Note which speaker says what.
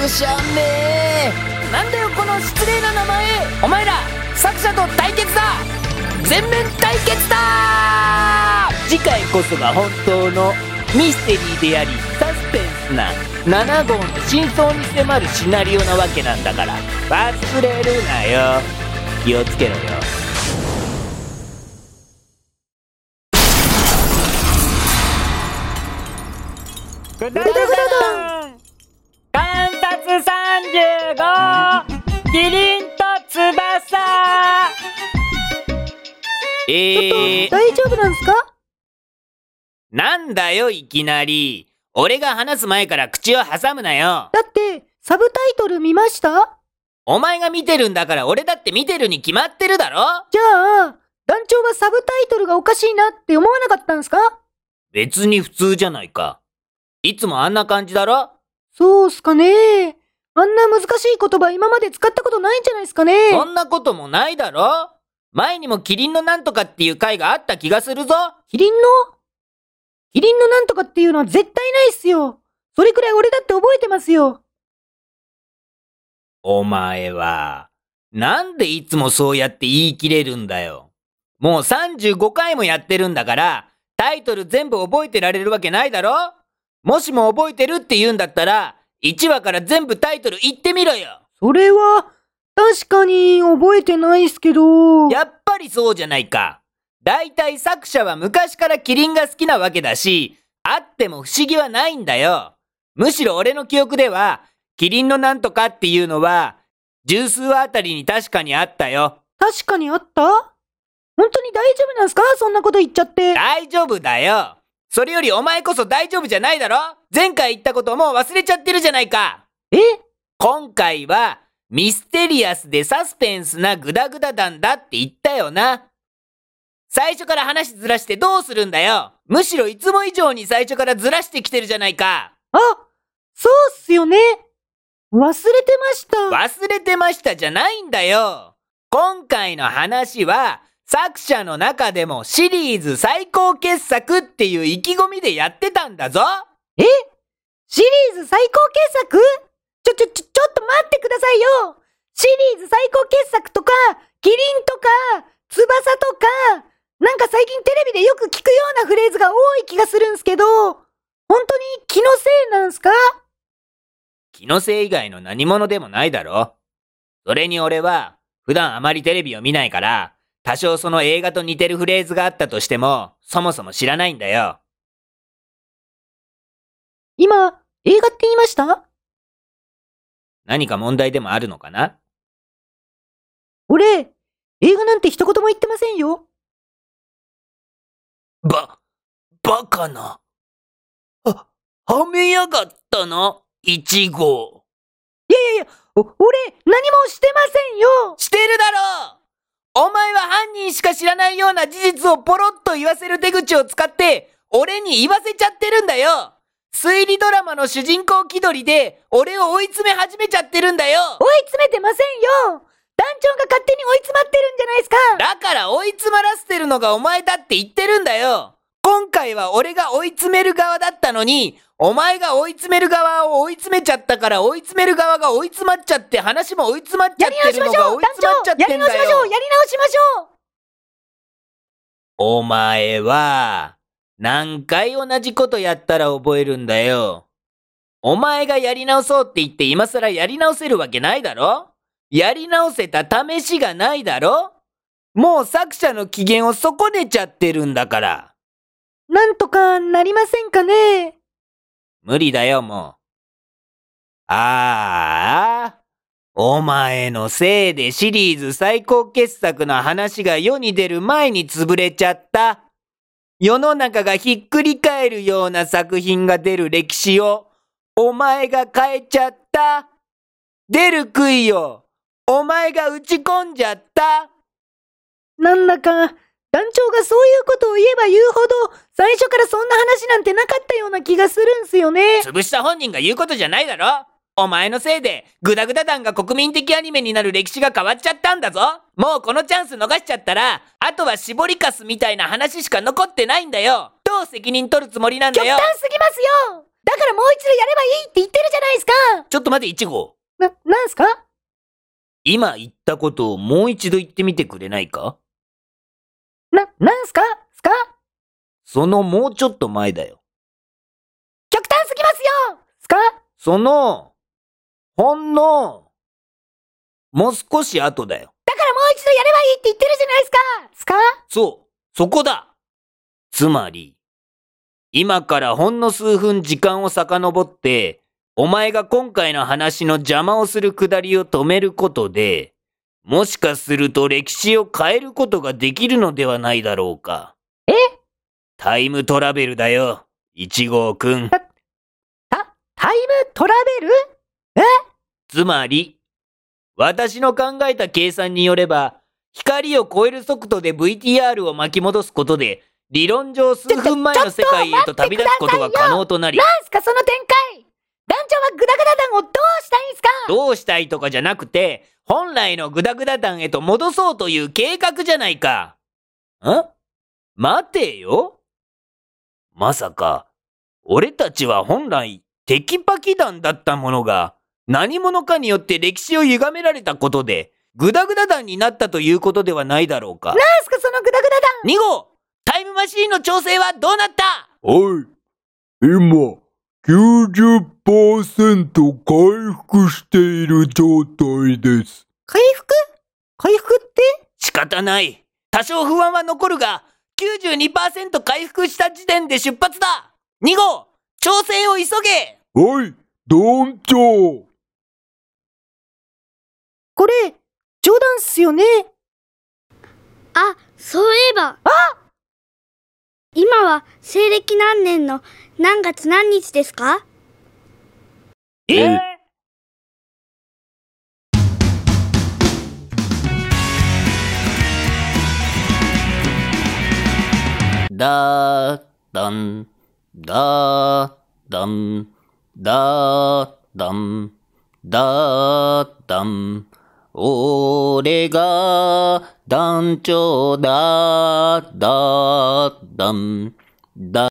Speaker 1: くしゃめなんだよこの失礼な名前。お前ら作者と対決だ。全面対決だ。次回こそが本当のミステリーでありサスペンスな7号の真相に迫るシナリオなわけなんだから。忘れるなよ。気をつけろよ。
Speaker 2: ぐだぐだ35キリンと翼。
Speaker 1: えー、
Speaker 3: 大丈夫なんすか？
Speaker 1: なんだよいきなり。俺が話す前から口を挟むなよ。
Speaker 3: だって、サブタイトル見ました？
Speaker 1: お前が見てるんだから俺だって見てるに決まってるだろ。
Speaker 3: じゃあ、団長はサブタイトルがおかしいなって思わなかったんすか？
Speaker 1: 別に普通じゃないか。いつもあんな感じだろ？
Speaker 3: そうっすかねあんな難しい言葉今まで使ったことないんじゃないですかね
Speaker 1: そんなこともないだろ？前にもキリンのなんとかっていう回があった気がするぞ
Speaker 3: キリンの？キリンのなんとかっていうのは絶対ないっすよ。それくらい俺だって覚えてますよ。
Speaker 1: お前は、なんでいつもそうやって言い切れるんだよ。もう35回もやってるんだから、タイトル全部覚えてられるわけないだろ？もしも覚えてるって言うんだったら、1話から全部タイトル言ってみろよ
Speaker 3: それは、確かに覚えてないっすけど。
Speaker 1: やっぱりそうじゃないか。だいたい作者は昔からキリンが好きなわけだし、あっても不思議はないんだよ。むしろ俺の記憶では、キリンのなんとかっていうのは、十数話あたりに確かにあったよ。
Speaker 3: 確かにあった？本当に大丈夫なんすか？そんなこと言っちゃって。
Speaker 1: 大丈夫だよ。それよりお前こそ大丈夫じゃないだろ？前回言ったこともう忘れちゃってるじゃないか。
Speaker 3: え？
Speaker 1: 今回は、ミステリアスでサスペンスなグダグダ団だって言ったよな。最初から話ずらしてどうするんだよむしろいつも以上に最初からずらしてきてるじゃないか
Speaker 3: あ、そうっすよね。忘れてました。
Speaker 1: 忘れてましたじゃないんだよ今回の話は、作者の中でもシリーズ最高傑作っていう意気込みでやってたんだぞ。
Speaker 3: え？シリーズ最高傑作？ちょ、ちょ、ちょ、ちょっと待ってくださいよ。シリーズ最高傑作とか、キリンとか、翼とか、なんか最近テレビでよく聞くようなフレーズが多い気がするんすけど、本当に気のせいなんすか？
Speaker 1: 気のせい以外の何者でもないだろ。それに俺は、普段あまりテレビを見ないから、多少その映画と似てるフレーズがあったとしても、そもそも知らないんだよ。
Speaker 3: 今、映画って言いました？
Speaker 1: 何か問題でもあるのかな？
Speaker 3: 俺、映画なんて一言も言ってませんよ。
Speaker 1: ば、バカな。は、はめやがったな、一号。
Speaker 3: いやいやいや、お俺、何もしてませんよ
Speaker 1: してるだろうお前は犯人しか知らないような事実をポロッと言わせる手口を使って、俺に言わせちゃってるんだよ。推理ドラマの主人公気取りで、俺を追い詰め始めちゃってるんだよ。
Speaker 3: 追い詰めてませんよ。団長が勝手に追い詰まってるんじゃないですか。
Speaker 1: だから追い詰まらせてるのがお前だって言ってるんだよ今回は俺が追い詰める側だったのに、お前が追い詰める側を追い詰めちゃったから追い詰める側が追い詰まっちゃって話も追い詰まっちゃ
Speaker 3: や
Speaker 1: ってるの
Speaker 3: り直しましょ
Speaker 1: が追い詰
Speaker 3: う団長
Speaker 1: まっちゃってんだ
Speaker 3: やり直しましょう！
Speaker 1: よ
Speaker 3: やり直しましょう！
Speaker 1: お前は、何回同じことやったら覚えるんだよ。お前がやり直そうって言って今更やり直せるわけないだろ？やり直せた試しがないだろ？もう作者の機嫌を損ねちゃってるんだから。
Speaker 3: なんとかなりませんかね？
Speaker 1: 無理だよ、もう。ああ、お前のせいでシリーズ最高傑作の話が世に出る前に潰れちゃった。世の中がひっくり返るような作品が出る歴史を、お前が変えちゃった。出る杭よ、お前が打ち込んじゃった。
Speaker 3: なんだか、団長がそういうことを言えば言うほど、最初からそんな話なんてなかったような気がするんすよね。
Speaker 1: 潰した本人が言うことじゃないだろ。お前のせいで、グダグダ団が国民的アニメになる歴史が変わっちゃったんだぞ。もうこのチャンス逃しちゃったら、あとは絞りかすみたいな話しか残ってないんだよ。どう責任取るつもりなんだよ。
Speaker 3: 極端すぎますよ。だからもう一度やればいいって言ってるじゃないですか。
Speaker 1: ちょっと待て、一号。
Speaker 3: な、なんすか？
Speaker 1: 今言ったことをもう一度言ってみてくれないか
Speaker 3: な、なんすかすか
Speaker 1: そのもうちょっと前だよ。
Speaker 3: 極端すぎますよすか？
Speaker 1: その、ほんの、もう少し後だよ。
Speaker 3: だからもう一度やればいいって言ってるじゃないですかすか？
Speaker 1: そう、そこだつまり、今からほんの数分時間を遡って、お前が今回の話の邪魔をするくだりを止めることで、もしかすると歴史を変えることができるのではないだろうか。
Speaker 3: え
Speaker 1: タイムトラベルだよ、一号くん。
Speaker 3: た、タイムトラベル？
Speaker 1: つまり、私の考えた計算によれば、光を超える速度で VTR を巻き戻すことで、理論上数分前の世界へと旅立つことが可能となり、
Speaker 3: なんすかその展開？団長はグダグダ団をどうしたいんすか？
Speaker 1: どうしたいとかじゃなくて、本来のグダグダ団へと戻そうという計画じゃないか。ん？待てよ。まさか、俺たちは本来テキパキ団だったものが、何者かによって歴史を歪められたことで、グダグダ団になったということではないだろうか。
Speaker 3: なんすかそのグダグダ団
Speaker 1: 2号タイムマシーンの調整はどうなった？
Speaker 4: はい。今、90%回復している状態です。
Speaker 3: 回復？回復って？
Speaker 1: 仕方ない。多少不安は残るが、92%回復した時点で出発だ !2 号調整を急げ
Speaker 4: はい、団長。
Speaker 3: これ、冗談っすよね
Speaker 5: あ、そういえば。今は西暦何年の何月何日ですか？
Speaker 1: えだーだん、だーだん、だーだん、だーだん。俺が団長だーだーだん、だ